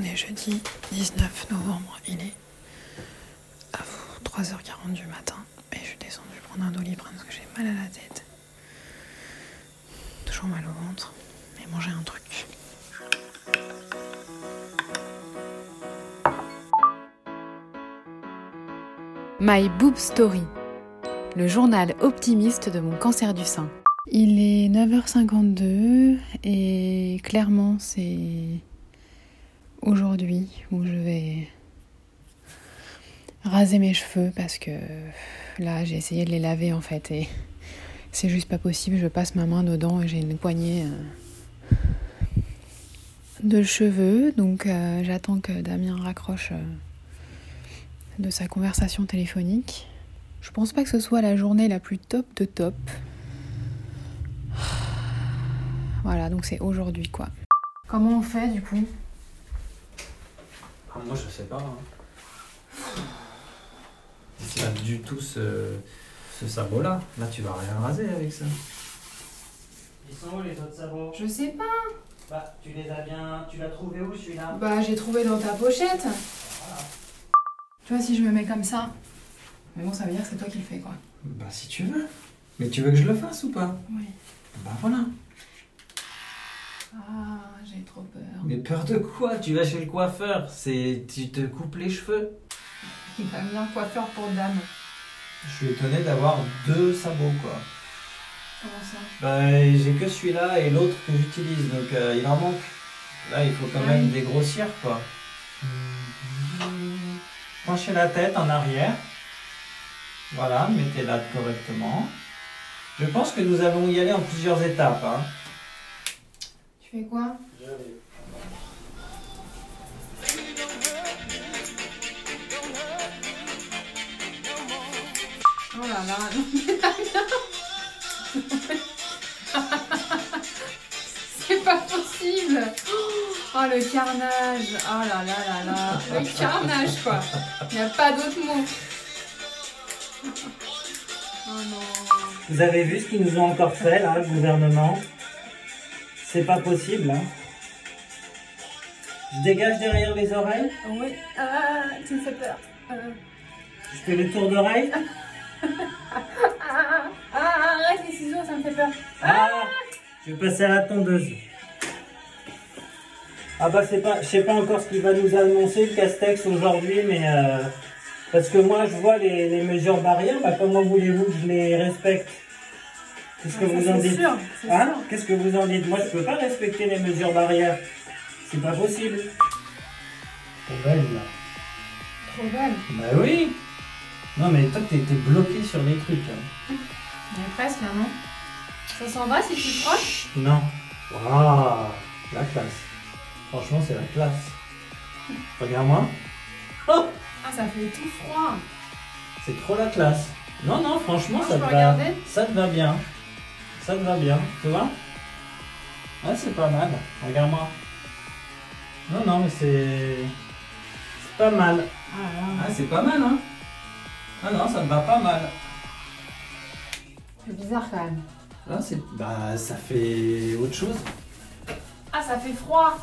On est jeudi 19 novembre, il est à 3h40 du matin et je suis descendue prendre un doliprane parce que j'ai mal à la tête. Toujours mal au ventre et manger un truc. My Boob Story, le journal optimiste de mon cancer du sein. Il est 9h52 et clairement c'est aujourd'hui où je vais raser mes cheveux parce que là j'ai essayé de les laver en fait et c'est juste pas possible. Je passe ma main dedans et j'ai une poignée euh, de cheveux donc euh, j'attends que Damien raccroche euh, de sa conversation téléphonique. Je pense pas que ce soit la journée la plus top de top. Voilà, donc c'est aujourd'hui quoi. Comment on fait du coup? Moi je sais pas. Hein. C'est pas du tout ce, ce sabot là. Là tu vas rien raser avec ça. Ils sont où les autres sabots? Je sais pas. Bah tu les as bien. Tu l'as trouvé où celui-là? Bah j'ai trouvé dans ta pochette. Tu vois si je me mets comme ça. Mais bon ça veut dire que c'est toi qui le fais quoi. Bah si tu veux. Mais tu veux que je le fasse ou pas? Oui. Bah voilà. Ah, j'ai trop peur. De quoi Tu vas chez le coiffeur, c'est tu te coupes les cheveux. Il va bien coiffeur pour dame. Je suis étonné d'avoir deux sabots quoi. Comment ça? Bah j'ai que celui-là et l'autre que j'utilise, donc euh, il en manque. Là il faut quand Ah même dégrossir quoi. Penchez la tête en arrière. Voilà, mettez-la correctement. Je pense que nous allons y aller en plusieurs étapes. hein. Tu fais quoi? Oh là là, non mais Damien C'est pas possible. Oh le carnage. Oh là là là là. Le carnage quoi. Il n'y a pas d'autre mot. Oh non. Vous avez vu ce qu'ils nous ont encore fait là, le gouvernement? C'est pas possible hein. Je dégage derrière les oreilles? Oui, ah, tu me fais peur. Euh, Je fais le tour d'oreille? ah, ah, ah, arrête les ciseaux, ça me fait peur Ah Je vais passer à la tondeuse. Ah bah c'est pas, je sais pas encore ce qu'il va nous annoncer le Castex aujourd'hui, mais euh, parce que moi je vois les, les mesures barrières, bah comment voulez-vous que je les respecte? Qu'est-ce que Ah, vous en dites? sûr, Hein? Qu'est-ce que vous en dites? Moi je peux pas respecter les mesures barrières. C'est pas possible. Trop belle là. Trop belle Bah oui Non mais toi t'es bloqué sur les trucs. hein. Est presque là, non Ça s'en va si tu te proches Non. Waouh La classe. Franchement c'est la classe. Regarde-moi. Oh Ah, ça fait tout froid C'est trop la classe. Non, non, franchement, ça te, va, ça te va bien. Ça te va bien, tu vois? Ah, c'est pas mal. Regarde-moi. Non, non, mais c'est. C'est pas mal. Ah Ah, c'est pas mal, hein ça te va pas mal. C'est bizarre quand même. Là, c'est. Bah, ça fait autre chose. Ah, ça fait froid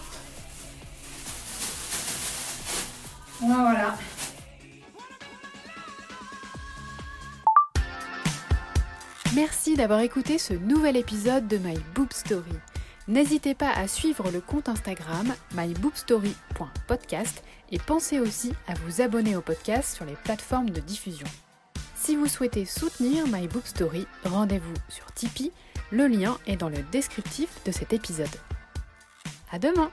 Ouais, voilà. Merci d'avoir écouté ce nouvel épisode de My Boob Story. N'hésitez pas à suivre le compte Instagram myboobstory.podcast et pensez aussi à vous abonner au podcast sur les plateformes de diffusion. Si vous souhaitez soutenir My Boob Story, rendez-vous sur Tipeee, le lien est dans le descriptif de cet épisode. À demain